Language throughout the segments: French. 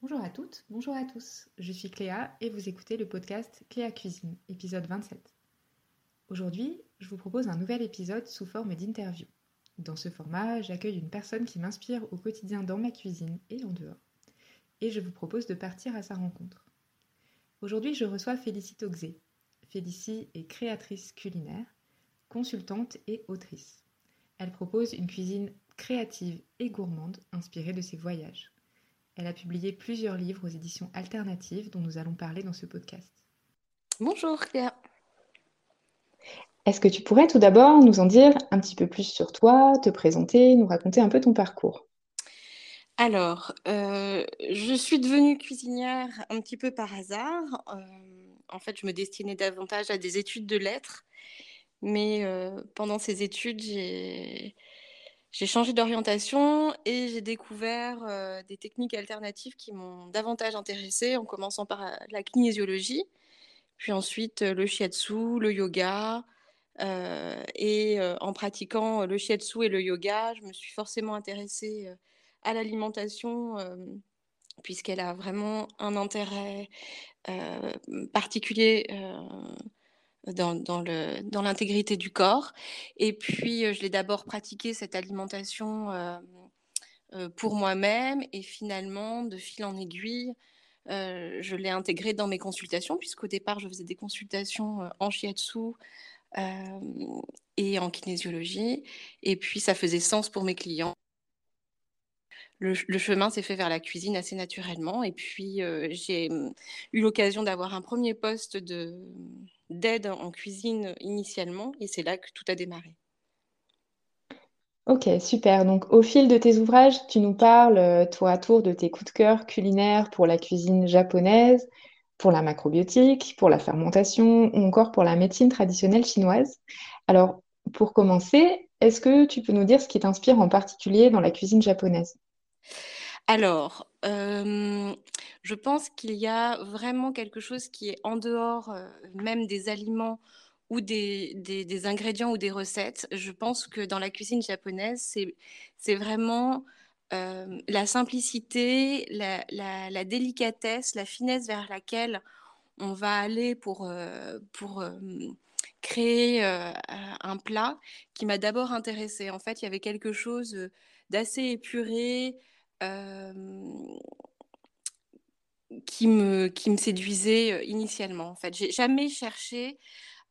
Bonjour à toutes, bonjour à tous. Je suis Cléa et vous écoutez le podcast Cléa Cuisine, épisode 27. Aujourd'hui, je vous propose un nouvel épisode sous forme d'interview. Dans ce format, j'accueille une personne qui m'inspire au quotidien dans ma cuisine et en dehors. Et je vous propose de partir à sa rencontre. Aujourd'hui, je reçois Félicie Toxé. Félicie est créatrice culinaire, consultante et autrice. Elle propose une cuisine créative et gourmande inspirée de ses voyages. Elle a publié plusieurs livres aux éditions alternatives dont nous allons parler dans ce podcast. Bonjour Cléa. Est-ce que tu pourrais tout d'abord nous en dire un petit peu plus sur toi, te présenter, nous raconter un peu ton parcours? Alors, euh, je suis devenue cuisinière un petit peu par hasard. Euh, en fait, je me destinais davantage à des études de lettres. Mais euh, pendant ces études, j'ai j'ai changé d'orientation et j'ai découvert euh, des techniques alternatives qui m'ont davantage intéressée, en commençant par euh, la kinésiologie, puis ensuite euh, le shiatsu, le yoga. et en pratiquant le shiatsu et le yoga, je me suis forcément intéressée à l'alimentation, puisqu'elle a vraiment un intérêt particulier dans, l'intégrité du corps. Et puis, euh, je l'ai d'abord pratiqué cette alimentation euh, euh, pour moi-même et finalement, de fil en aiguille, je l'ai intégré dans mes consultations, puisqu'au départ, je faisais des consultations en shiatsu et en kinésiologie. Et puis, ça faisait sens pour mes clients. Le, le, chemin s'est fait vers la cuisine assez naturellement. Et puis, j'ai hum, eu l'occasion d'avoir un premier poste de, d'aide en cuisine initialement, et c'est là que tout a démarré. Ok, super. Donc, au fil de tes ouvrages, tu nous parles, euh, toi, à tour, de tes coups de cœur culinaires pour la cuisine japonaise, pour la macrobiotique, pour la fermentation ou encore pour la médecine traditionnelle chinoise. Alors, pour commencer, est-ce que tu peux nous dire ce qui t'inspire en particulier dans la cuisine japonaise? Alors, euh, je pense qu'il y a vraiment quelque chose qui est en dehors euh, même des aliments ou des, des, ingrédients ou des recettes. Je pense que dans la cuisine japonaise, c'est vraiment euh, la simplicité, la, la, délicatesse, la finesse vers laquelle on va aller pour, pour créer un plat qui m'a d'abord intéressée. En fait, il y avait quelque chose d'assez épuré, qui me, qui me séduisait initialement. En fait, j'ai jamais cherché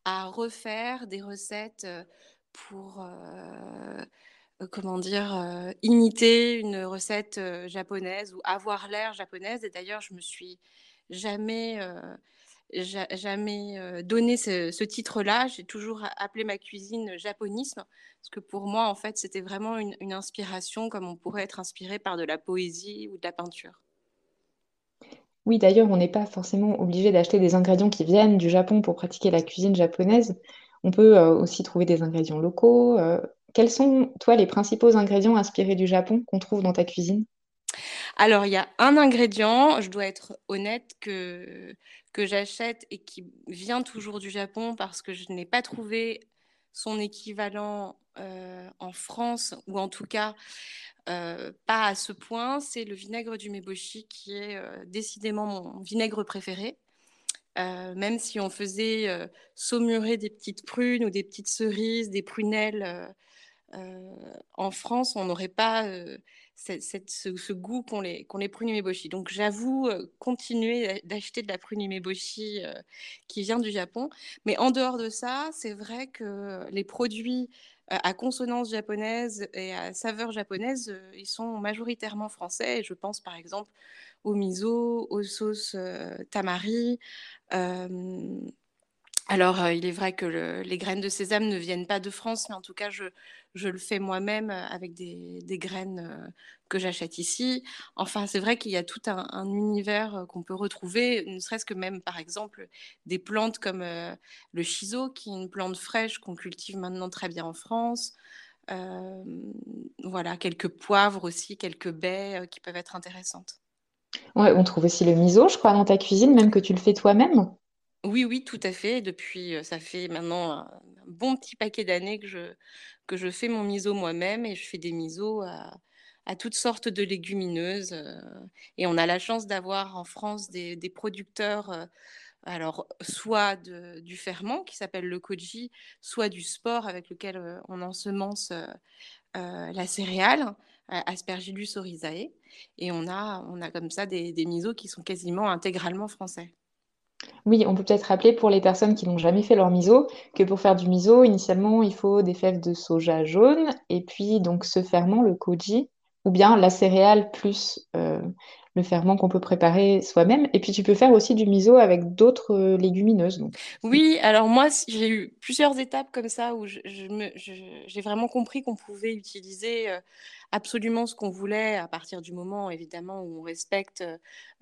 à refaire des recettes pour, comment dire, imiter une recette japonaise ou avoir l'air japonaise. Et d'ailleurs, je me suis jamais jamais donné ce, titre-là. J'ai toujours appelé ma cuisine japonisme, parce que pour moi, en fait, c'était vraiment une, inspiration, comme on pourrait être inspiré par de la poésie ou de la peinture. Oui, d'ailleurs, on n'est pas forcément obligé d'acheter des ingrédients qui viennent du Japon pour pratiquer la cuisine japonaise. On peut aussi trouver des ingrédients locaux. quels sont, toi, les principaux ingrédients inspirés du Japon qu'on trouve dans ta cuisine? Alors, il y a un ingrédient, je dois être honnête, que, que j'achète et qui vient toujours du Japon parce que je n'ai pas trouvé son équivalent euh, en France, ou en tout cas euh, pas à ce point, c'est le vinaigre du meboshi qui est euh, décidément mon vinaigre préféré. même si on faisait saumurer des petites prunes ou des petites cerises, des prunelles en France, on n'aurait pas ce, goût qu'ont les, qu les prunes umeboshi. Donc j'avoue euh, continuer d'acheter de la prune umeboshi euh, qui vient du Japon. Mais en dehors de ça, c'est vrai que les produits euh, à consonance japonaise et à saveur japonaise, ils sont majoritairement français. Je pense par exemple au miso, aux sauces tamari. Alors, il est vrai que les graines de sésame ne viennent pas de France, mais en tout cas, je, le fais moi-même avec des, graines que j'achète ici. Enfin, c'est vrai qu'il y a tout un, univers qu'on peut retrouver, ne serait-ce que même, par exemple, des plantes comme le shiso, qui est une plante fraîche qu'on cultive maintenant très bien en France. voilà, quelques poivres aussi, quelques baies qui peuvent être intéressantes. Ouais, on trouve aussi le miso, je crois, dans ta cuisine, même que tu le fais toi-même. Oui, oui, tout à fait. Depuis, ça fait maintenant un bon petit paquet d'années que je, que je fais mon miso moi-même et je fais des misos à, toutes sortes de légumineuses. et on a la chance d'avoir en France des, producteurs alors soit du ferment qui s'appelle le koji, soit du sport avec lequel on ensemence la céréale, Aspergillus oryzae. Et on a, on a comme ça des, des misos qui sont quasiment intégralement français. Oui, on peut peut-être rappeler pour les personnes qui n'ont jamais fait leur miso que pour faire du miso, initialement, il faut des fèves de soja jaune et puis donc ce ferment, le koji, ou bien la céréale plus le ferment qu'on peut préparer soi-même. Et puis tu peux faire aussi du miso avec d'autres euh, légumineuses. Oui, alors moi j'ai eu plusieurs étapes comme ça où j'ai vraiment compris qu'on pouvait utiliser euh, absolument ce qu'on voulait à partir du moment évidemment où on respecte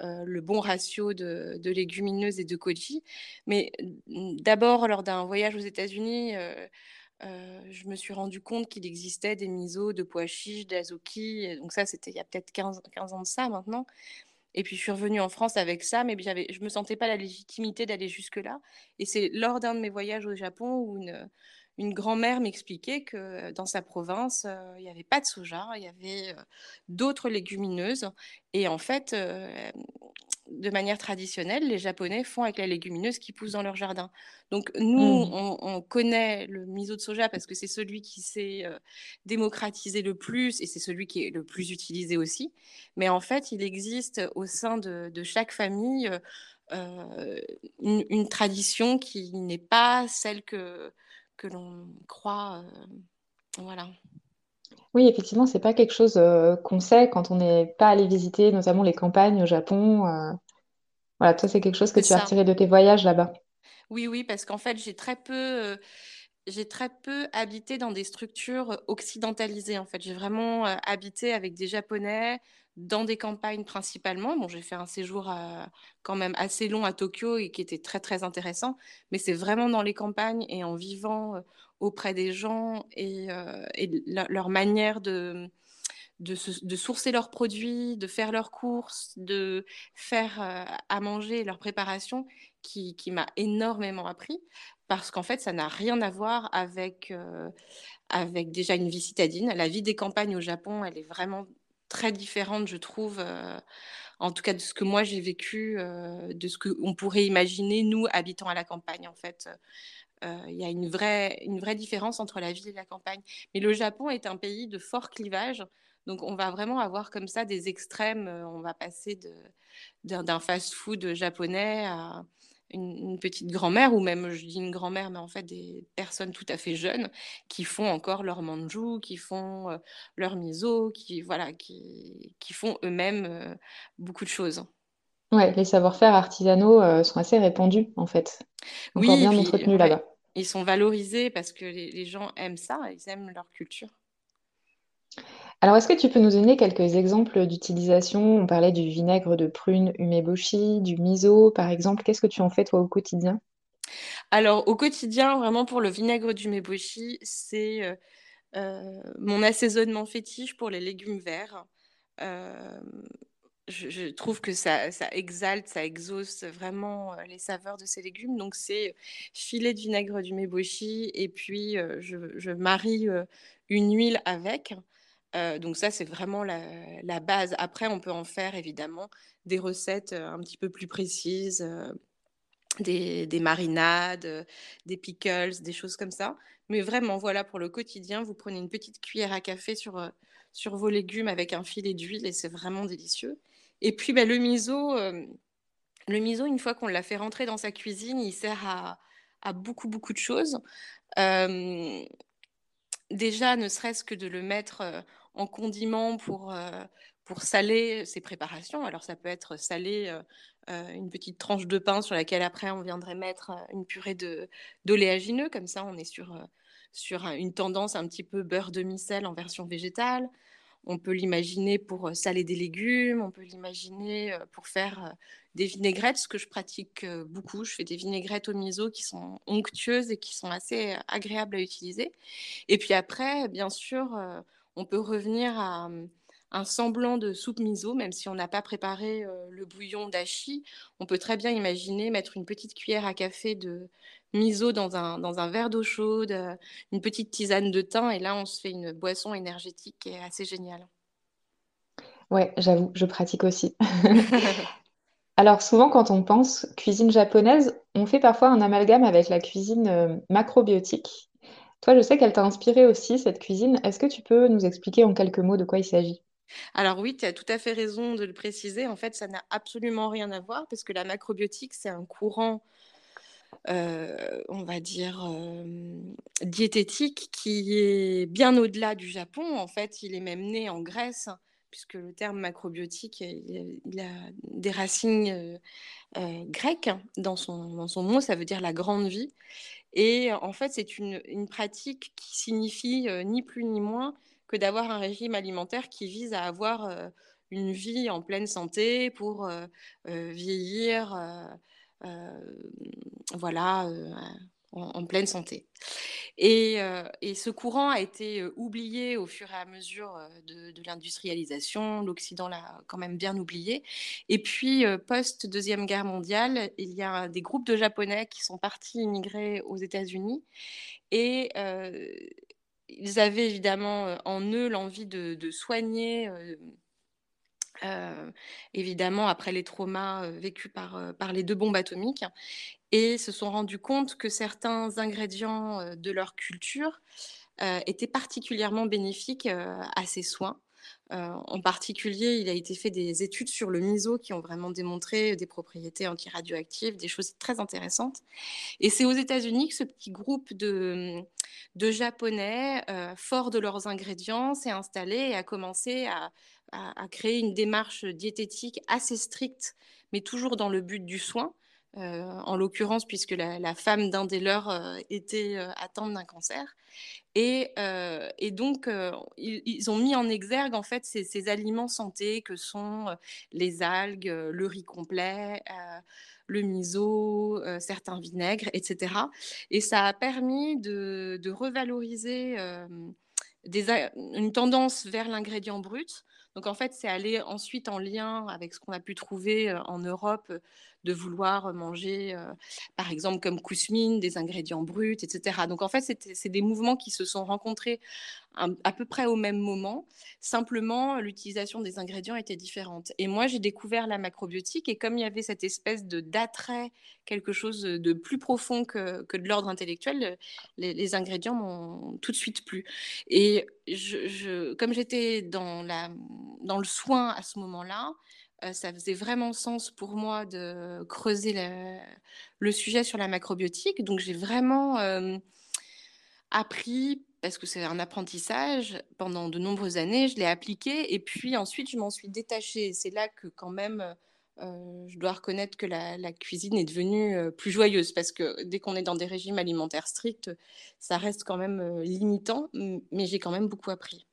euh, le bon ratio de, légumineuses et de koji. Mais d'abord lors d'un voyage aux États-Unis, je me suis rendu compte qu'il existait des misos de pois chiches, d'azuki. Donc ça, c'était il y a peut-être 15, 15 ans de ça maintenant. Et puis je suis revenue en France avec ça, mais je ne me sentais pas la légitimité d'aller jusque-là. Et c'est lors d'un de mes voyages au Japon où une, une grand-mère m'expliquait que dans sa province, il n'y avait pas de soja, il y avait d'autres légumineuses. Et en fait, de manière traditionnelle, les Japonais font avec la légumineuse qui pousse dans leur jardin. Donc nous, mmh. on, connaît le miso de soja parce que c'est celui qui s'est démocratisé le plus et c'est celui qui est le plus utilisé aussi. Mais en fait, il existe au sein de, chaque famille une, tradition qui n'est pas celle que, que l'on croit. voilà. Oui, effectivement, c'est pas quelque chose euh, qu'on sait quand on n'est pas allé visiter, notamment les campagnes au Japon. Euh. Voilà, toi, c'est quelque chose que tu as retiré de tes voyages là-bas. Oui, oui, parce qu'en fait, j'ai très peu, euh, j'ai très peu habité dans des structures occidentalisées. En fait, j'ai vraiment habité avec des Japonais dans des campagnes principalement. Bon, j'ai fait un séjour quand même assez long à Tokyo et qui était très très intéressant, mais c'est vraiment dans les campagnes et en vivant auprès des gens et, euh, leur manière de, de, sourcer leurs produits, de faire leurs courses, de faire euh, à manger leur préparation qui, m'a énormément appris parce qu'en fait, ça n'a rien à voir avec, euh, avec déjà une vie citadine. La vie des campagnes au Japon, elle est vraiment très différente, je trouve, en tout cas de ce que moi j'ai vécu, de ce qu'on pourrait imaginer, nous, habitants à la campagne, en fait. Euh, il y a une vraie, une vraie différence entre la ville et la campagne. Mais le Japon est un pays de fort clivage. Donc, on va vraiment avoir comme ça des extrêmes. Euh, on va passer d'un fast-food japonais à une, petite grand-mère, ou même, je dis une grand-mère, mais en fait des personnes tout à fait jeunes qui font encore leur manju, qui font euh, leur miso, qui, voilà, qui, qui font eux-mêmes beaucoup de choses. Ouais, les savoir-faire artisanaux sont assez répandus, en fait. Encore bien entretenus là-bas ils sont valorisés parce que les, gens aiment ça, ils aiment leur culture. Alors, est-ce que tu peux nous donner quelques exemples d'utilisation? On parlait du vinaigre de prune umeboshi, du miso, par exemple. Qu'est-ce que tu en fais, toi, au quotidien? Alors, au quotidien, vraiment, pour le vinaigre d'umeboshi, c'est euh, euh, mon assaisonnement fétiche pour les légumes verts. Euh, je, trouve que ça, exalte, ça exauce vraiment les saveurs de ces légumes. Donc, c'est filet de vinaigre du meboshi et puis euh, je, marie une huile avec. Donc, ça, c'est vraiment la, base. Après, on peut en faire évidemment des recettes un petit peu plus précises, des, des, marinades, des pickles, des choses comme ça. Mais vraiment, voilà, pour le quotidien, vous prenez une petite cuillère à café sur, sur vos légumes avec un filet d'huile et c'est vraiment délicieux. Et puis, bah, le miso, euh, le miso, une fois qu'on l'a fait rentrer dans sa cuisine, il sert à, beaucoup, beaucoup de choses. Euh, déjà, ne serait-ce que de le mettre euh, en condiment pour, pour saler ses préparations. Alors, ça peut être salé, une petite tranche de pain sur laquelle après on viendrait mettre une purée d'oléagineux. Comme ça, on est sur, sur une tendance un petit peu beurre demi-sel en version végétale. On peut l'imaginer pour euh, saler des légumes, on peut l'imaginer euh, pour faire euh, des vinaigrettes, ce que je pratique beaucoup. Je fais des vinaigrettes au miso qui sont onctueuses et qui sont assez agréables à utiliser. Et puis après, bien sûr, on peut revenir à un semblant de soupe miso, même si on n'a pas préparé le bouillon d'ashi. On peut très bien imaginer mettre une petite cuillère à café de, miso dans un, dans un verre d'eau chaude, euh, une petite tisane de thym, et là, on se fait une boisson énergétique qui est assez géniale. Ouais, j'avoue, je pratique aussi. Alors souvent, quand on pense cuisine japonaise, on fait parfois un amalgame avec la cuisine euh, macrobiotique. Je sais qu'elle t'a inspiré aussi, cette cuisine. Est-ce que tu peux nous expliquer en quelques mots de quoi il s'agit? Alors oui, tu as tout à fait raison de le préciser. En fait, ça n'a absolument rien à voir parce que la macrobiotique, c'est un courant, euh, on va dire, euh, diététique qui est bien au-delà du Japon. En fait, il est même né en Grèce puisque le terme macrobiotique, il, a des racines euh, grecques dans son, dans son mot, ça veut dire la grande vie. Et en fait, c'est une, pratique qui signifie euh, ni plus ni moins que d'avoir un régime alimentaire qui vise à avoir euh, une vie en pleine santé pour euh, vieillir, voilà, en, pleine santé. Et, euh, et, ce courant a été euh, oublié au fur et à mesure euh, de, de l'industrialisation. L'Occident l'a quand même bien oublié. Et puis, post-Deuxième Guerre mondiale, il y a des groupes de Japonais qui sont partis immigrer aux États-Unis. Et ils avaient évidemment en eux l'envie de, soigner. Évidemment, après les traumas vécus par, par les deux bombes atomiques, et se sont rendus compte que certains ingrédients euh, de leur culture euh, étaient particulièrement bénéfiques euh, à ces soins. En particulier, il a été fait des études sur le miso qui ont vraiment démontré des propriétés antiradioactives, des choses très intéressantes. Et c'est aux États-Unis que ce petit groupe de, de Japonais, euh, forts de leurs ingrédients, s'est installé et a commencé à, créer une démarche diététique assez stricte, mais toujours dans le but du soin. Euh, en l'occurrence, puisque la, femme d'un des leurs euh, était euh, atteinte d'un cancer. Et, donc, ils, ont mis en exergue en fait ces, aliments santé que sont les algues, le riz complet, le miso, certains vinaigres, etc. Et ça a permis de, revaloriser une tendance vers l'ingrédient brut. Donc en fait, c'est aller ensuite en lien avec ce qu'on a pu trouver en Europe de vouloir manger, euh, par exemple, comme cousmine, des ingrédients bruts, etc. Donc, en fait, c'est des mouvements qui se sont rencontrés à, peu près au même moment. Simplement, l'utilisation des ingrédients était différente. Et moi, j'ai découvert la macrobiotique et comme il y avait cette espèce d'attrait, quelque chose de plus profond que, que de l'ordre intellectuel, les, ingrédients m'ont tout de suite plu. Et je, je, comme j'étais dans, la, dans le soin à ce moment-là, ça faisait vraiment sens pour moi de creuser le, sujet sur la macrobiotique. Donc j'ai vraiment euh, appris, parce que c'est un apprentissage, pendant de nombreuses années, je l'ai appliqué et puis ensuite je m'en suis détachée. C'est là que quand même... Euh, je dois reconnaître que la, cuisine est devenue euh, plus joyeuse parce que dès qu'on est dans des régimes alimentaires stricts, ça reste quand même euh, limitant, mais j'ai quand même beaucoup appris.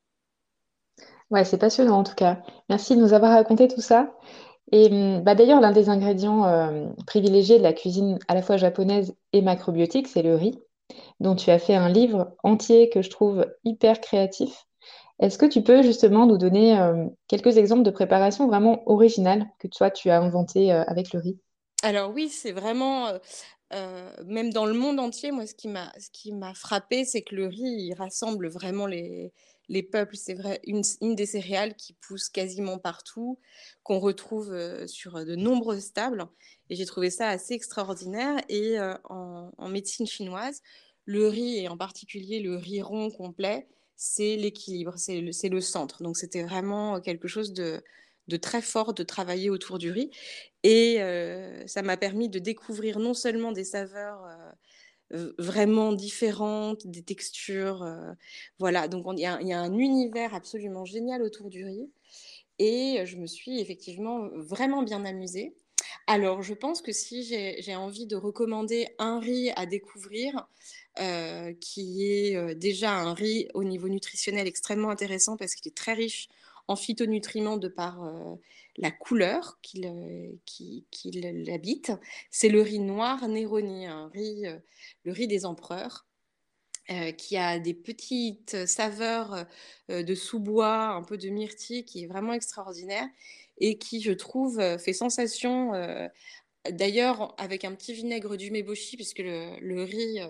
Ouais, c'est passionnant en tout cas. Merci de nous avoir raconté tout ça. Et hum, bah, d'ailleurs, l'un des ingrédients euh, privilégiés de la cuisine à la fois japonaise et macrobiotique, c'est le riz, dont tu as fait un livre entier que je trouve hyper créatif. Est-ce que tu peux justement nous donner euh, quelques exemples de préparation vraiment originales que toi tu as inventé euh, avec le riz? Alors oui, c'est vraiment, même dans le monde entier, moi, ce qui m'a, ce frappé, c'est que le riz, il rassemble vraiment les, les peuples. C'est vrai, une, des céréales qui pousse quasiment partout, qu'on retrouve euh, sur de nombreuses tables. Et j'ai trouvé ça assez extraordinaire. Et euh, en, médecine chinoise, le riz, et en particulier le riz rond complet, c'est l'équilibre, c'est le, centre. Donc c'était vraiment quelque chose de très fort de travailler autour du riz. Et euh, ça m'a permis de découvrir non seulement des saveurs euh, vraiment différentes, des textures. Euh, voilà, donc il y, a un univers absolument génial autour du riz. Et je me suis effectivement vraiment bien amusée. Alors, je pense que si j'ai envie de recommander un riz à découvrir, euh, qui est euh, déjà un riz au niveau nutritionnel extrêmement intéressant parce qu'il est très riche en phytonutriments de par euh, la couleur qu'il euh, qui, l'habite. C'est le riz noir Néroni, un riz, euh, le riz des empereurs. Qui a des petites saveurs de sous-bois, un peu de myrtille, qui est vraiment extraordinaire et qui, je trouve, fait sensation D'ailleurs, avec un petit vinaigre du meboshi, puisque le, riz euh,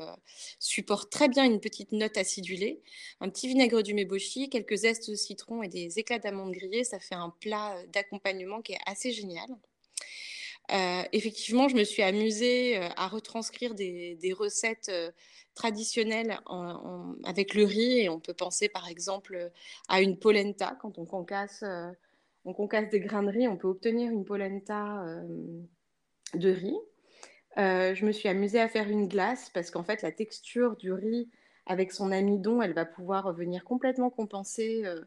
supporte très bien une petite note acidulée, un petit vinaigre du meboshi, quelques zestes de citron et des éclats d'amandes grillées, ça fait un plat d'accompagnement qui est assez génial. Euh, effectivement, je me suis amusée euh, à retranscrire des, recettes traditionnelles avec le riz, et on peut penser par exemple à une polenta, quand on concasse des grains de riz, on peut obtenir une polenta de riz. Euh, je me suis amusée à faire une glace parce qu'en fait, la texture du riz avec son amidon, elle va pouvoir venir complètement compenser euh,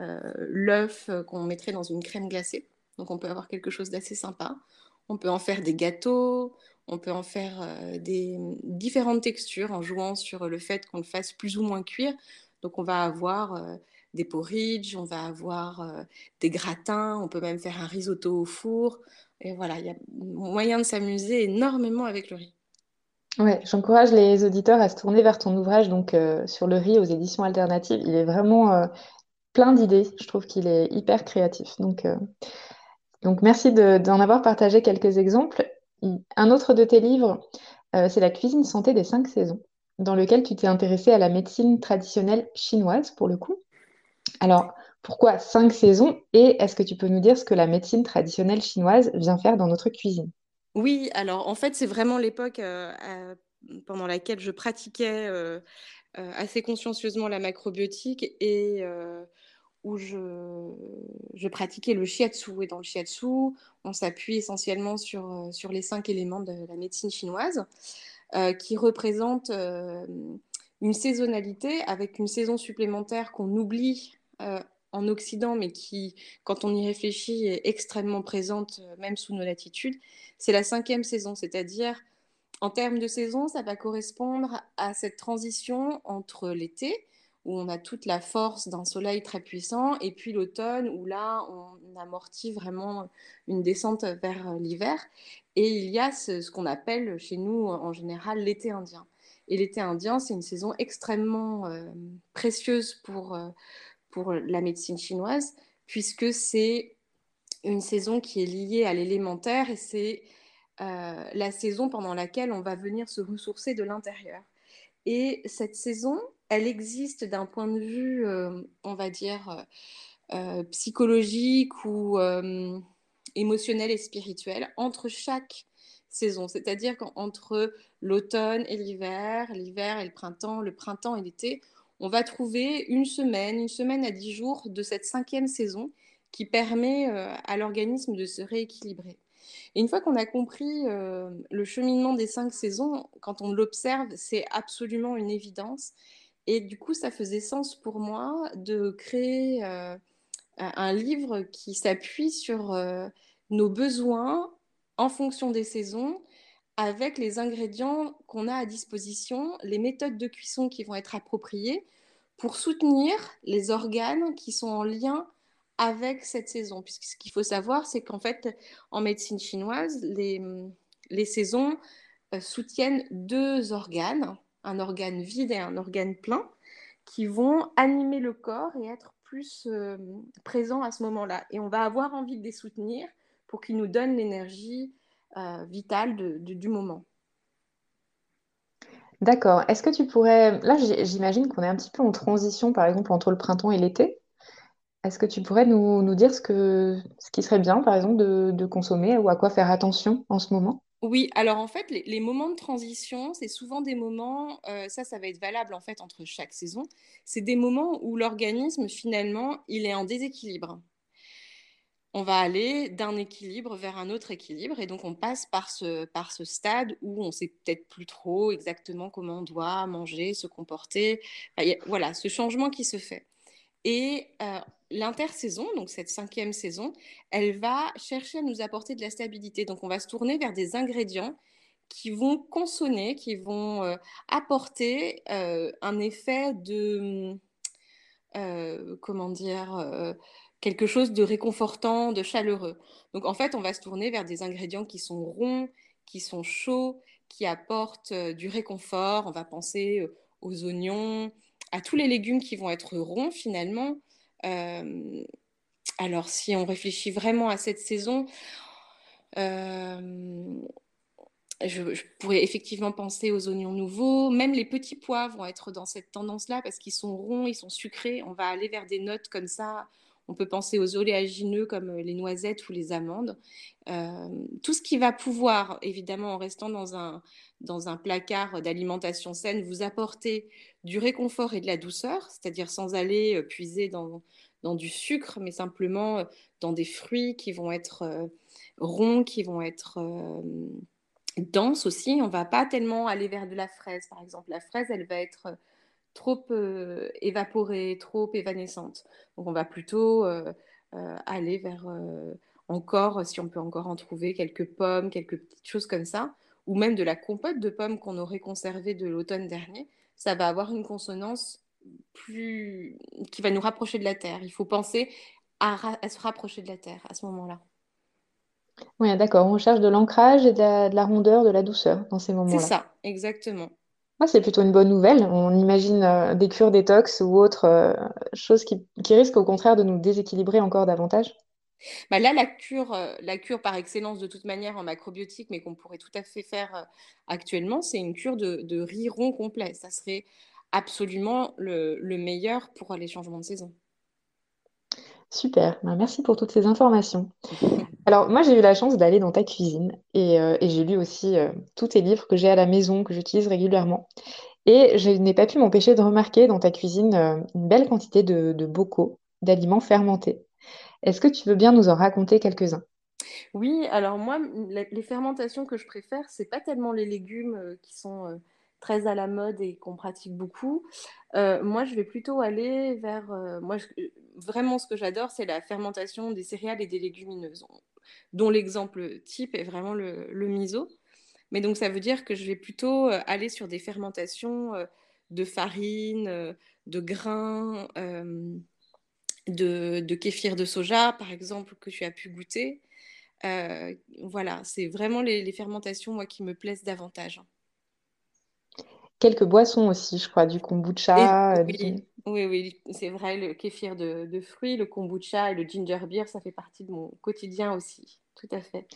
euh, l'œuf qu'on mettrait dans une crème glacée. Donc, on peut avoir quelque chose d'assez sympa. On peut en faire des gâteaux, on peut en faire des différentes textures en jouant sur le fait qu'on le fasse plus ou moins cuire. Donc, on va avoir des porridge, on va avoir des gratins, on peut même faire un risotto au four. Et voilà, il y a moyen de s'amuser énormément avec le riz. Ouais, j'encourage les auditeurs à se tourner vers ton ouvrage donc euh, sur le riz aux éditions alternatives. Il est vraiment euh, plein d'idées. Je trouve qu'il est hyper créatif. Donc, euh, donc merci d'en avoir partagé quelques exemples. Un autre de tes livres, c'est La cuisine santé des cinq saisons, dans lequel tu t'es intéressé à la médecine traditionnelle chinoise pour le coup. Alors, pourquoi cinq saisons Et est-ce que tu peux nous dire ce que la médecine traditionnelle chinoise vient faire dans notre cuisine? Oui, alors en fait, c'est vraiment l'époque euh, pendant laquelle je pratiquais euh, euh, assez consciencieusement la macrobiotique et où je, pratiquais le shiatsu. Et dans le shiatsu, on s'appuie essentiellement sur, sur les cinq éléments de la médecine chinoise qui représentent une saisonnalité avec une saison supplémentaire qu'on oublie en Occident, mais qui, quand on y réfléchit, est extrêmement présente, euh, même sous nos latitudes, c'est la cinquième saison. C'est-à-dire, en termes de saison, ça va correspondre à cette transition entre l'été, où on a toute la force d'un soleil très puissant, et puis l'automne, où là, on amortit vraiment une descente vers euh, l'hiver. Et il y a ce, qu'on appelle chez nous, en général, l'été indien. Et l'été indien, c'est une saison extrêmement euh, précieuse pour, pour la médecine chinoise, puisque c'est une saison qui est liée à l'élémentaire et c'est euh, la saison pendant laquelle on va venir se ressourcer de l'intérieur. Et cette saison, elle existe d'un point de vue, euh, on va dire, euh, psychologique ou émotionnel et spirituel entre chaque C'est-à-dire qu'entre l'automne et l'hiver, l'hiver et le printemps, le printemps et l'été, on va trouver une semaine, une semaine à dix jours de cette cinquième saison qui permet euh, à l'organisme de se rééquilibrer. Et une fois qu'on a compris euh, le cheminement des cinq saisons, quand on l'observe, c'est absolument une évidence. Et du coup, ça faisait sens pour moi de créer euh, un livre qui s'appuie sur nos besoins en fonction des saisons avec les ingrédients qu'on a à disposition, les méthodes de cuisson qui vont être appropriées pour soutenir les organes qui sont en lien avec cette saison. Puisque ce qu'il faut savoir, c'est qu'en fait, en médecine chinoise, les, les saisons euh, soutiennent deux organes, un organe vide et un organe plein, qui vont animer le corps et être plus euh, présents à ce moment-là. Et on va avoir envie de les soutenir pour qu'ils nous donnent l'énergie euh, vitale du moment. D'accord. Est-ce que tu pourrais... Là, j'imagine qu'on est un petit peu en transition, par exemple, entre le printemps et l'été. Est-ce que tu pourrais nous, dire ce, que, ce qui serait bien, par exemple, de, consommer ou à quoi faire attention en ce moment? Oui, alors en fait, les, moments de transition, c'est souvent des moments, euh, ça, ça va être valable en fait entre chaque saison, c'est des moments où l'organisme, finalement, il est en déséquilibre on va aller d'un équilibre vers un autre équilibre. Et donc, on passe par ce, par ce stade où on sait peut-être plus trop exactement comment on doit manger, se comporter. voilà, ce changement qui se fait. Et euh, l'intersaison, donc cette cinquième saison, elle va chercher à nous apporter de la stabilité. Donc, on va se tourner vers des ingrédients qui vont consonner, qui vont euh, apporter euh, un effet de, comment dire, quelque chose de réconfortant, de chaleureux. Donc en fait, on va se tourner vers des ingrédients qui sont ronds, qui sont chauds, qui apportent euh, du réconfort. On va penser euh, aux oignons, à tous les légumes qui vont être ronds finalement. Euh, alors si on réfléchit vraiment à cette saison, je, pourrais effectivement penser aux oignons nouveaux. Même les petits pois vont être dans cette tendance-là parce qu'ils sont ronds, ils sont sucrés. On va aller vers des notes comme ça. On peut penser aux oléagineux comme les noisettes ou les amandes. Euh, tout ce qui va pouvoir, évidemment, en restant dans un, dans un placard d'alimentation saine, vous apporter du réconfort et de la douceur, c'est-à-dire sans aller euh, puiser dans, dans, du sucre, mais simplement euh, dans des fruits qui vont être ronds, qui vont être dense aussi. On va pas tellement aller vers de la fraise, par exemple. La fraise, elle va être euh, trop euh, évaporée, trop évanescente. Donc on va plutôt euh, aller vers encore, si on peut encore en trouver, quelques pommes, quelques petites choses comme ça, ou même de la compote de pommes qu'on aurait conservée de l'automne dernier. Ça va avoir une consonance plus qui va nous rapprocher de la terre. Il faut penser à se rapprocher de la terre à ce moment-là. Oui, d'accord. On cherche de l'ancrage et de la, rondeur, de la douceur dans ces moments-là. C'est ça, exactement. Moi, c'est plutôt une bonne nouvelle. On imagine euh, des cures détox ou autres euh, choses qui, risquent au contraire de nous déséquilibrer encore davantage. Bah là, la cure, euh, la cure par excellence de toute manière en macrobiotique, mais qu'on pourrait tout à fait faire actuellement, c'est une cure de, riz rond complet. Ça serait absolument le meilleur pour les changements de saison. Super, ben, merci pour toutes ces informations. Alors moi j'ai eu la chance d'aller dans ta cuisine et, euh, j'ai lu aussi euh, tous tes livres que j'ai à la maison, que j'utilise régulièrement. Et je n'ai pas pu m'empêcher de remarquer dans ta cuisine euh, une belle quantité de, bocaux, d'aliments fermentés. Est-ce que tu veux bien nous en raconter quelques-uns? Oui, alors moi, les fermentations que je préfère, c'est pas tellement les légumes qui sont très à la mode et qu'on pratique beaucoup. moi, je vais plutôt aller vers. moi, vraiment, ce que j'adore, c'est la fermentation des céréales et des légumineuses, dont l'exemple type est vraiment le, miso. Mais donc, ça veut dire que je vais plutôt euh, aller sur des fermentations euh, de farine, euh, de grains, de, kéfir de soja, par exemple, que tu as pu goûter. voilà, c'est vraiment les, fermentations, moi, qui me plaisent davantage quelques boissons aussi, je crois, du kombucha. oui, oui, oui, c'est vrai, le kéfir de, fruits, le kombucha et le ginger beer, ça fait partie de mon quotidien aussi, tout à fait.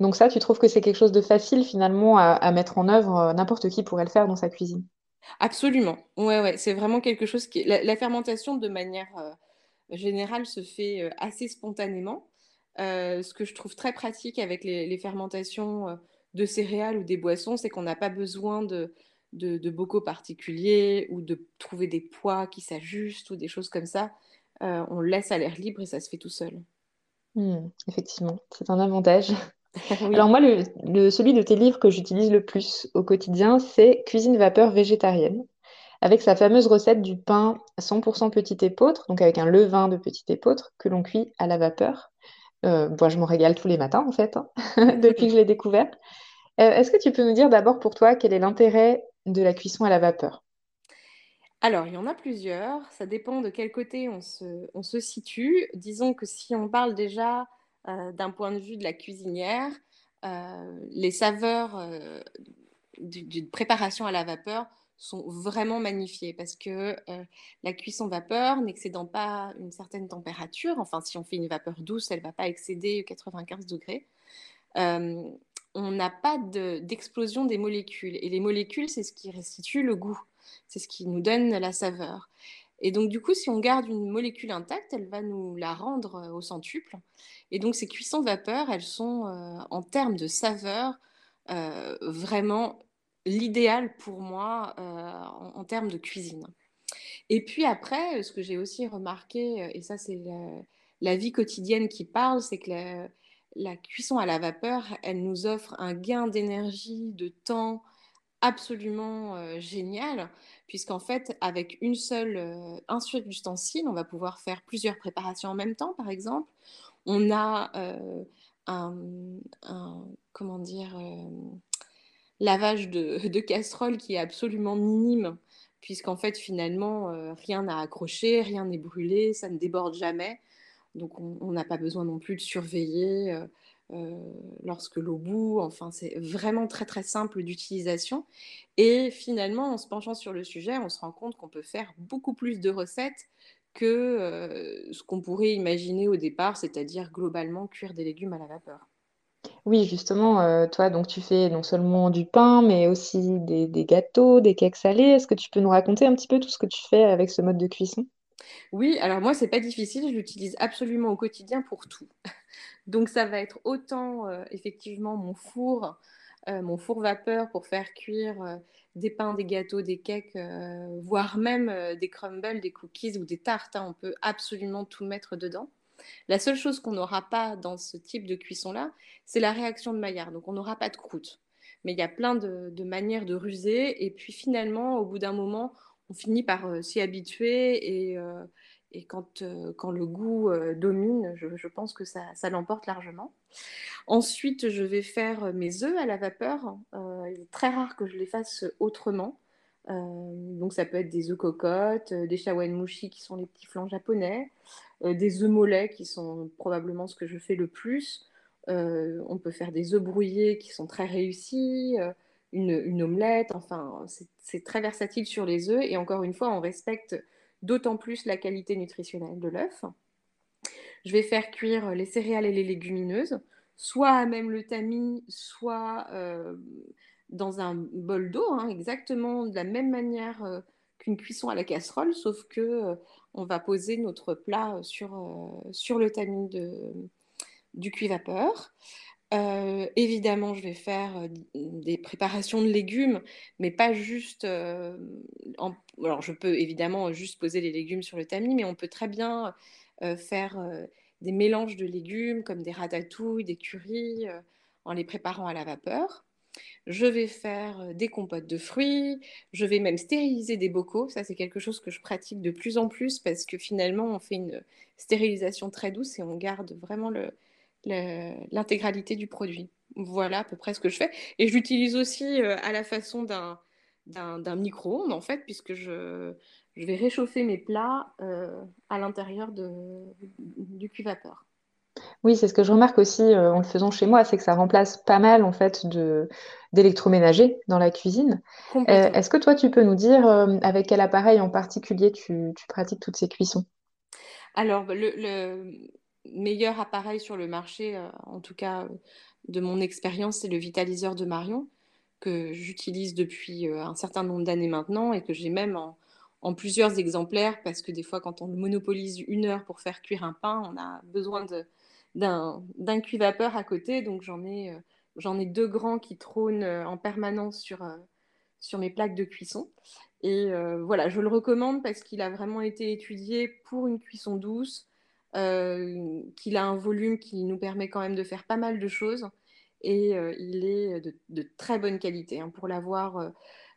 Donc ça, tu trouves que c'est quelque chose de facile finalement à, mettre en œuvre, euh, n'importe qui pourrait le faire dans sa cuisine? Absolument, ouais, ouais, c'est vraiment quelque chose qui... La, fermentation, de manière euh, générale, se fait euh, assez spontanément. ce que je trouve très pratique avec les fermentations de céréales ou des boissons, c'est qu'on n'a pas besoin de de, bocaux particuliers ou de trouver des poids qui s'ajustent ou des choses comme ça. Euh, on laisse à l'air libre et ça se fait tout seul. Hmm, effectivement, c'est un avantage. Alors moi, le, celui de tes livres que j'utilise le plus au quotidien, c'est Cuisine vapeur végétarienne, avec sa fameuse recette du pain 100% petit épeautre, donc avec un levain de petit épeautre que l'on cuit à la vapeur. Euh, je m'en régale tous les matins en fait, hein, depuis que je l'ai découvert. Euh, est-ce que tu peux nous dire d'abord pour toi quel est l'intérêt de la cuisson à la vapeur alors, il y en a plusieurs. Ça dépend de quel côté on se, situe. Disons que si on parle déjà euh, d'un point de vue de la cuisinière, euh, les saveurs euh, d'une préparation à la vapeur sont vraiment magnifiées parce que la cuisson vapeur, n'excédant pas une certaine température, enfin si on fait une vapeur douce, elle ne va pas excéder 95 degrés, on n'a pas d'explosion des molécules. Et les molécules, c'est ce qui restitue le goût, c'est ce qui nous donne la saveur. Et donc, du coup, si on garde une molécule intacte, elle va nous la rendre euh, au centuple. Et donc, ces cuissons vapeur, elles sont, euh, en termes de saveur, euh, vraiment l'idéal pour moi en, termes de cuisine. Et puis après, ce que j'ai aussi remarqué, et ça, c'est la, vie quotidienne qui parle, c'est que cuisson à la vapeur, elle nous offre un gain d'énergie, de temps absolument euh, génial, puisqu'en fait, avec une seule, euh, un seul ustensile, on va pouvoir faire plusieurs préparations en même temps, par exemple. On a euh, un, comment dire, lavage de, de, casserole qui est absolument minime, puisqu'en fait, finalement, rien n'a accroché, rien n'est brûlé, ça ne déborde jamais. Donc on n'a pas besoin non plus de surveiller euh, euh, lorsque l'eau bout. Enfin, c'est vraiment très très simple d'utilisation. Et finalement, en se penchant sur le sujet, on se rend compte qu'on peut faire beaucoup plus de recettes que euh, ce qu'on pourrait imaginer au départ, c'est-à-dire globalement cuire des légumes à la vapeur. Oui, justement, toi, donc tu fais non seulement du pain, mais aussi des, des gâteaux, des cakes salés. Est-ce que tu peux nous raconter un petit peu tout ce que tu fais avec ce mode de cuisson? Oui, alors moi, c'est pas difficile, je l'utilise absolument au quotidien pour tout. Donc ça va être autant effectivement mon four, mon four vapeur pour faire cuire des pains, des gâteaux, des cakes, voire même des crumbles, des cookies ou des tartes. hein. On peut absolument tout mettre dedans. La seule chose qu'on n'aura pas dans ce type de cuisson-là, c'est la réaction de Maillard. Donc on n'aura pas de croûte. Mais il y a plein de manières de ruser. Et puis finalement, au bout d'un moment, on finit par euh, s'y habituer. Et, euh, euh, quand, le goût domine, je, pense que ça, l'emporte largement. Ensuite, je vais faire mes œufs à la vapeur. Il est très rare que je les fasse autrement. donc ça peut être des œufs cocottes, des shawanmushi qui sont les petits flancs japonais, des œufs mollets qui sont probablement ce que je fais le plus. On peut faire des œufs brouillés qui sont très réussis, une, omelette, enfin, c'est très versatile sur les œufs. Et encore une fois, on respecte d'autant plus la qualité nutritionnelle de l'œuf. Je vais faire cuire les céréales et les légumineuses, soit à même le tamis, soit euh, dans un bol d'eau, hein, exactement de la même manière euh, qu'une cuisson à la casserole, sauf que euh, on va poser notre plat sur, le tamis du cuit-vapeur. Euh, évidemment, je vais faire euh, des préparations de légumes, mais pas juste. Euh, en... Alors, je peux évidemment juste poser les légumes sur le tamis, mais on peut très bien euh, faire euh, des mélanges de légumes comme des ratatouilles, des currys, en les préparant à la vapeur. Je vais faire euh, des compotes de fruits, je vais même stériliser des bocaux. Ça, c'est quelque chose que je pratique de plus en plus parce que finalement, on fait une stérilisation très douce et on garde vraiment l'intégralité du produit. Voilà à peu près ce que je fais. Et je l'utilise aussi euh, à la façon d'un d'un micro-ondes, en fait, puisque je, je, vais réchauffer mes plats euh, à l'intérieur du cuit-vapeur. Oui, c'est ce que je remarque aussi euh, en le faisant chez moi, c'est que ça remplace pas mal en fait de d'électroménager dans la cuisine. Euh, est-ce que toi, tu peux nous dire avec quel appareil en particulier tu, tu pratiques toutes ces cuissons? Alors, le, le, meilleur appareil sur le marché, euh, en tout cas de mon expérience, c'est le vitaliseur de Marion, que j'utilise depuis euh, un certain nombre d'années maintenant et que j'ai même en, plusieurs exemplaires parce que des fois, quand on monopolise une heure pour faire cuire un pain, on a besoin d'un cuit-vapeur à côté. Donc j'en ai, euh, deux grands qui trônent euh, en permanence sur, euh, mes plaques de cuisson. Et euh, voilà, je le recommande parce qu'il a vraiment été étudié pour une cuisson douce, euh, qu'il a un volume qui nous permet quand même de faire pas mal de choses. Et euh, il est de, très bonne qualité. Hein. Pour l'avoir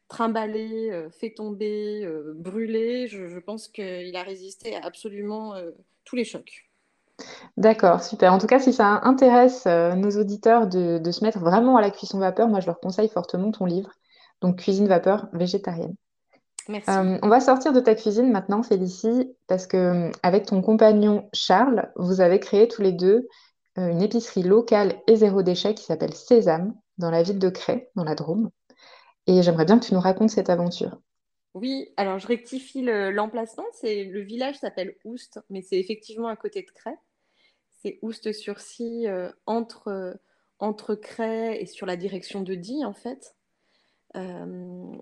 trimballé, fait tomber, brûlé, je, pense qu'il a résisté à absolument tous les chocs. D'accord, super. En tout cas, si ça intéresse euh, nos auditeurs de, de, se mettre vraiment à la cuisson vapeur, moi je leur conseille fortement ton livre, donc Cuisine vapeur végétarienne. Merci. Euh, on va sortir de ta cuisine maintenant, Félicie, parce que euh, avec ton compagnon Charles, vous avez créé tous les deux euh, une épicerie locale et zéro déchet qui s'appelle Sésame, dans la ville de Cray, dans la Drôme. Et j'aimerais bien que tu nous racontes cette aventure. Oui, alors je rectifie l'emplacement. Le, le village s'appelle Oust, mais c'est effectivement à côté de Cray c'est Oust-sur-Scie, euh, entre, euh, entre Cray et sur la direction de Die, en fait. Euh,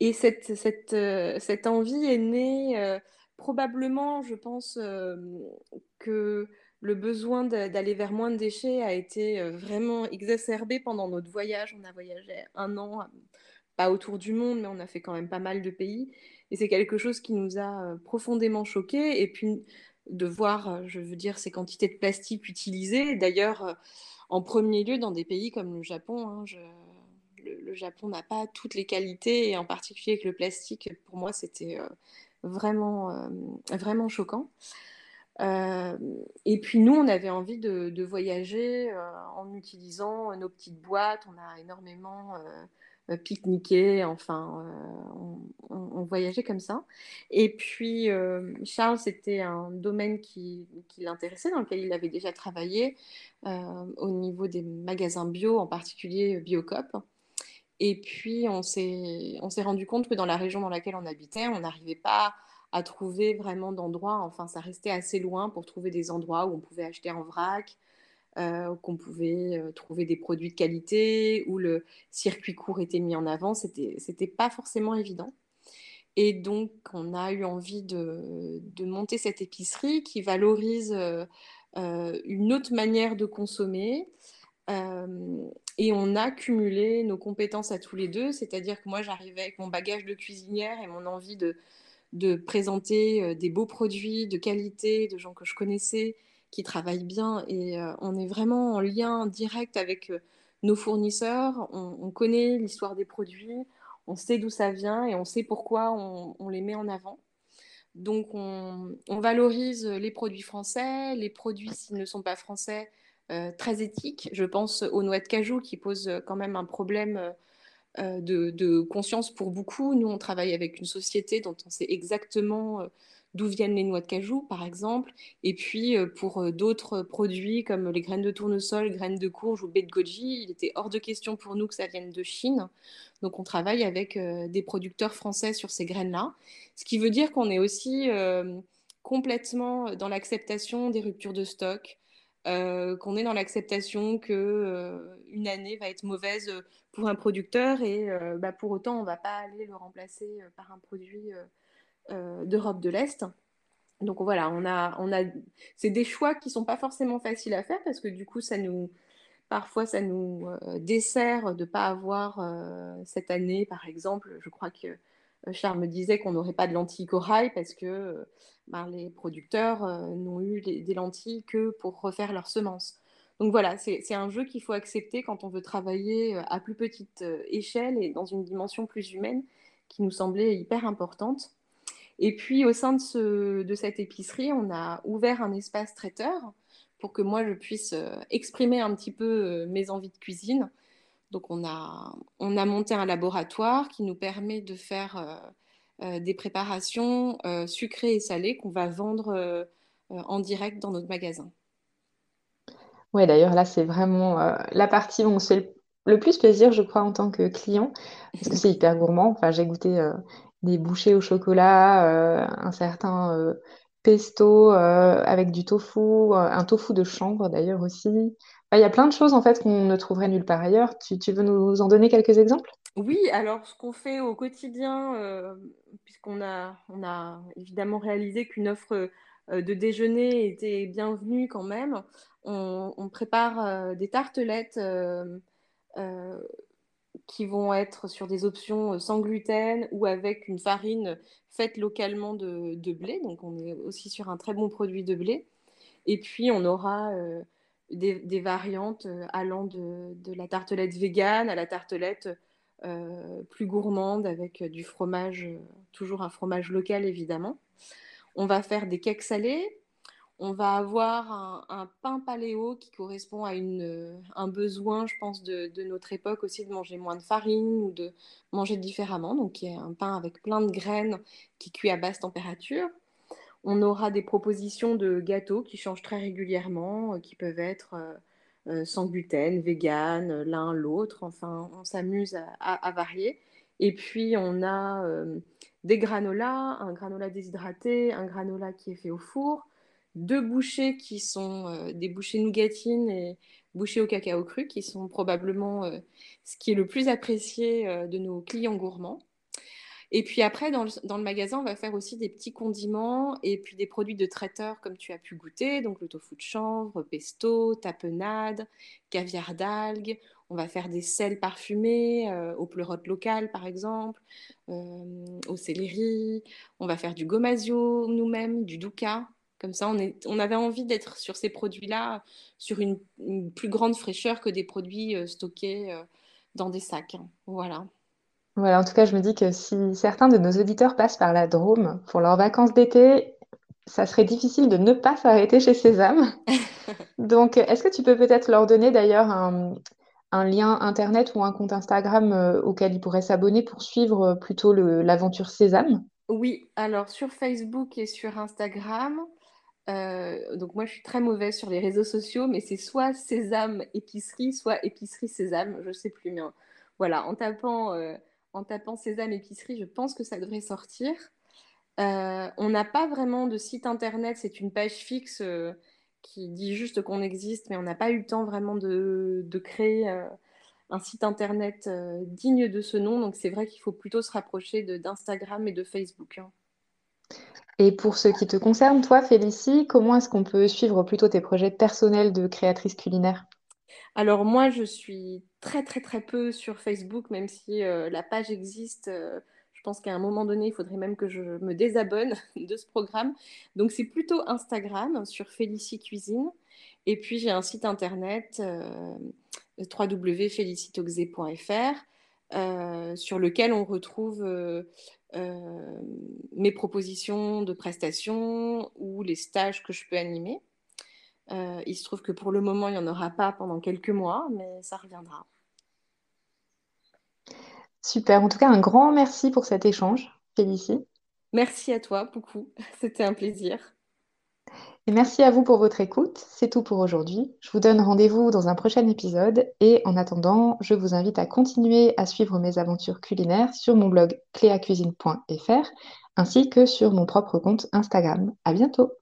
et cette, cette, euh, cette, envie est née euh, probablement, je pense, que le besoin d'aller vers moins de déchets a été vraiment exacerbé pendant notre voyage. On a voyagé un an, pas autour du monde, mais on a fait quand même pas mal de pays. Et c'est quelque chose qui nous a profondément choqués. Et puis, de voir, euh, je veux dire, ces quantités de plastique utilisées. D'ailleurs, euh, en premier lieu, dans des pays comme le Japon, hein, le, Japon n'a pas toutes les qualités, et en particulier avec le plastique, pour moi, c'était euh, vraiment, euh, vraiment choquant. Euh, et puis nous, on avait envie de, voyager en utilisant nos petites boîtes. On a énormément pique-niquer, enfin, on, voyageait comme ça. Et puis, Charles, c'était un domaine qui, qui l'intéressait, dans lequel il avait déjà travaillé au niveau des magasins bio, en particulier Biocop. Et puis, on s'est rendu compte que dans la région dans laquelle on habitait, on n'arrivait pas à trouver vraiment d'endroits, enfin, ça restait assez loin pour trouver des endroits où on pouvait acheter en vrac, qu'on pouvait trouver des produits de qualité, où le circuit court était mis en avant. C'était, c'était pas forcément évident. Et donc, on a eu envie de, de monter cette épicerie qui valorise une autre manière de consommer, et on a cumulé nos compétences à tous les deux, c'est-à-dire que moi j'arrivais avec mon bagage de cuisinière et mon envie de, de présenter des beaux produits de qualité, de gens que je connaissais, qui travaillent bien. Et on est vraiment en lien direct avec nos fournisseurs. On, connaît l'histoire des produits, on sait d'où ça vient et on sait pourquoi on, les met en avant. Donc on, valorise les produits français, les produits s'ils ne sont pas français, très éthique. Je pense aux noix de cajou qui posent quand même un problème euh, de, conscience pour beaucoup. Nous, on travaille avec une société dont on sait exactement euh, d'où viennent les noix de cajou, par exemple. Et puis, pour d'autres produits comme les graines de tournesol, graines de courge ou baies de goji, il était hors de question pour nous que ça vienne de Chine. Donc, on travaille avec des producteurs français sur ces graines-là. Ce qui veut dire qu'on est aussi complètement dans l'acceptation des ruptures de stock, euh, qu'on est dans l'acceptation que euh, une année va être mauvaise pour un producteur et euh, bah, pour autant on va pas aller le remplacer par un produit d'Europe de l'Est. Donc voilà, on a, c'est des choix qui sont pas forcément faciles à faire parce que du coup ça nous, parfois ça nous dessert de pas avoir cette année, par exemple, je crois que Charles me disait qu'on n'aurait pas de lentilles corail parce que euh, ben, les producteurs euh, n'ont eu des lentilles que pour refaire leurs semences. Donc voilà, c'est un jeu qu'il faut accepter quand on veut travailler euh, à plus petite échelle et dans une dimension plus humaine qui nous semblait hyper importante. Et puis au sein de, cette épicerie, on a ouvert un espace traiteur pour que moi je puisse exprimer un petit peu mes envies de cuisine donc on a, on a monté un laboratoire qui nous permet de faire euh, euh, des préparations euh, sucrées et salées qu'on va vendre en direct dans notre magasin. Oui, d'ailleurs là c'est vraiment la partie où on se fait le, plus plaisir, je crois, en tant que client, parce que c'est hyper gourmand. Enfin, j'ai goûté des bouchées au chocolat, un certain pesto avec du tofu, un tofu de chambre d'ailleurs aussi. Il y a plein de choses en fait qu'on ne trouverait nulle part ailleurs. Tu, veux nous en donner quelques exemples? Oui, alors ce qu'on fait au quotidien, euh, puisqu'on a, on a évidemment réalisé qu'une offre euh, de déjeuner était bienvenue quand même, on, prépare euh, des tartelettes qui vont être sur des options sans gluten ou avec une farine faite localement de, de blé. Donc on est aussi sur un très bon produit de blé. Et puis on aura des, variantes allant de, la tartelette végane à la tartelette plus gourmande avec du fromage, euh, toujours un fromage local évidemment. On va faire des cakes salés. On va avoir un, pain paléo qui correspond à une, un besoin, je pense, de, de, notre époque aussi de manger moins de farine ou de manger différemment. Donc, il y a un pain avec plein de graines qui cuit à basse température. On aura des propositions de gâteaux qui changent très régulièrement, euh, qui peuvent être euh, euh, sans gluten, vegan, l'un, l'autre. Enfin, on s'amuse à, varier. Et puis, on a des granolas, un granola déshydraté, un granola qui est fait au four, deux bouchées qui sont des bouchées nougatines et bouchées au cacao cru, qui sont probablement ce qui est le plus apprécié de nos clients gourmands. Et puis après, dans le, magasin, on va faire aussi des petits condiments et puis des produits de traiteur comme tu as pu goûter, donc le tofu de chanvre, pesto, tapenade, caviar d'algues. On va faire des sels parfumés euh, au pleurote local, par exemple, euh, au céleri. On va faire du gomasio nous-mêmes, du douka. Comme ça, on, avait envie d'être sur ces produits-là sur une, plus grande fraîcheur que des produits euh, stockés dans des sacs. Voilà. Voilà, en tout cas, je me dis que si certains de nos auditeurs passent par la Drôme pour leurs vacances d'été, ça serait difficile de ne pas s'arrêter chez Sésame. Donc, est-ce que tu peux peut-être leur donner d'ailleurs un, lien internet ou un compte Instagram euh, auquel ils pourraient s'abonner pour suivre euh, plutôt l'aventure Sésame? Oui, alors sur Facebook et sur Instagram, euh, donc moi je suis très mauvaise sur les réseaux sociaux, mais c'est soit Sésame épicerie, soit épicerie Sésame, je sais plus, mais voilà, en tapant en tapant Sésame épicerie, je pense que ça devrait sortir. Euh, on n'a pas vraiment de site internet, c'est une page fixe euh, qui dit juste qu'on existe, mais on n'a pas eu le temps vraiment de, de créer un site internet digne de ce nom. Donc c'est vrai qu'il faut plutôt se rapprocher d'Instagram et de Facebook. Hein. Et pour ce qui te concerne, toi, Félicie, comment est-ce qu'on peut suivre plutôt tes projets personnels de créatrice culinaire? Alors moi, je suis très très très peu sur Facebook, même si euh, la page existe. Euh, je pense qu'à un moment donné, il faudrait même que je me désabonne de ce programme. Donc c'est plutôt Instagram sur Félicie Cuisine. Et puis j'ai un site internet euh, euh, sur lequel on retrouve mes propositions de prestations ou les stages que je peux animer. Euh, il se trouve que pour le moment, il n'y en aura pas pendant quelques mois, mais ça reviendra. Super. En tout cas, un grand merci pour cet échange, Félicie. Merci à toi beaucoup. C'était un plaisir. Et merci à vous pour votre écoute. C'est tout pour aujourd'hui. Je vous donne rendez-vous dans un prochain épisode et en attendant, je vous invite à continuer à suivre mes aventures culinaires sur mon blog cléacuisine.fr ainsi que sur mon propre compte Instagram. À bientôt!